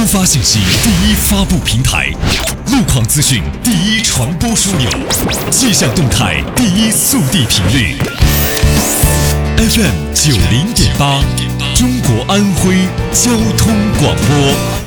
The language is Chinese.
突发信息第一发布平台路况资讯第一传播枢纽气象动态第一速递频率。Fm 九零点八中国安徽交通广播。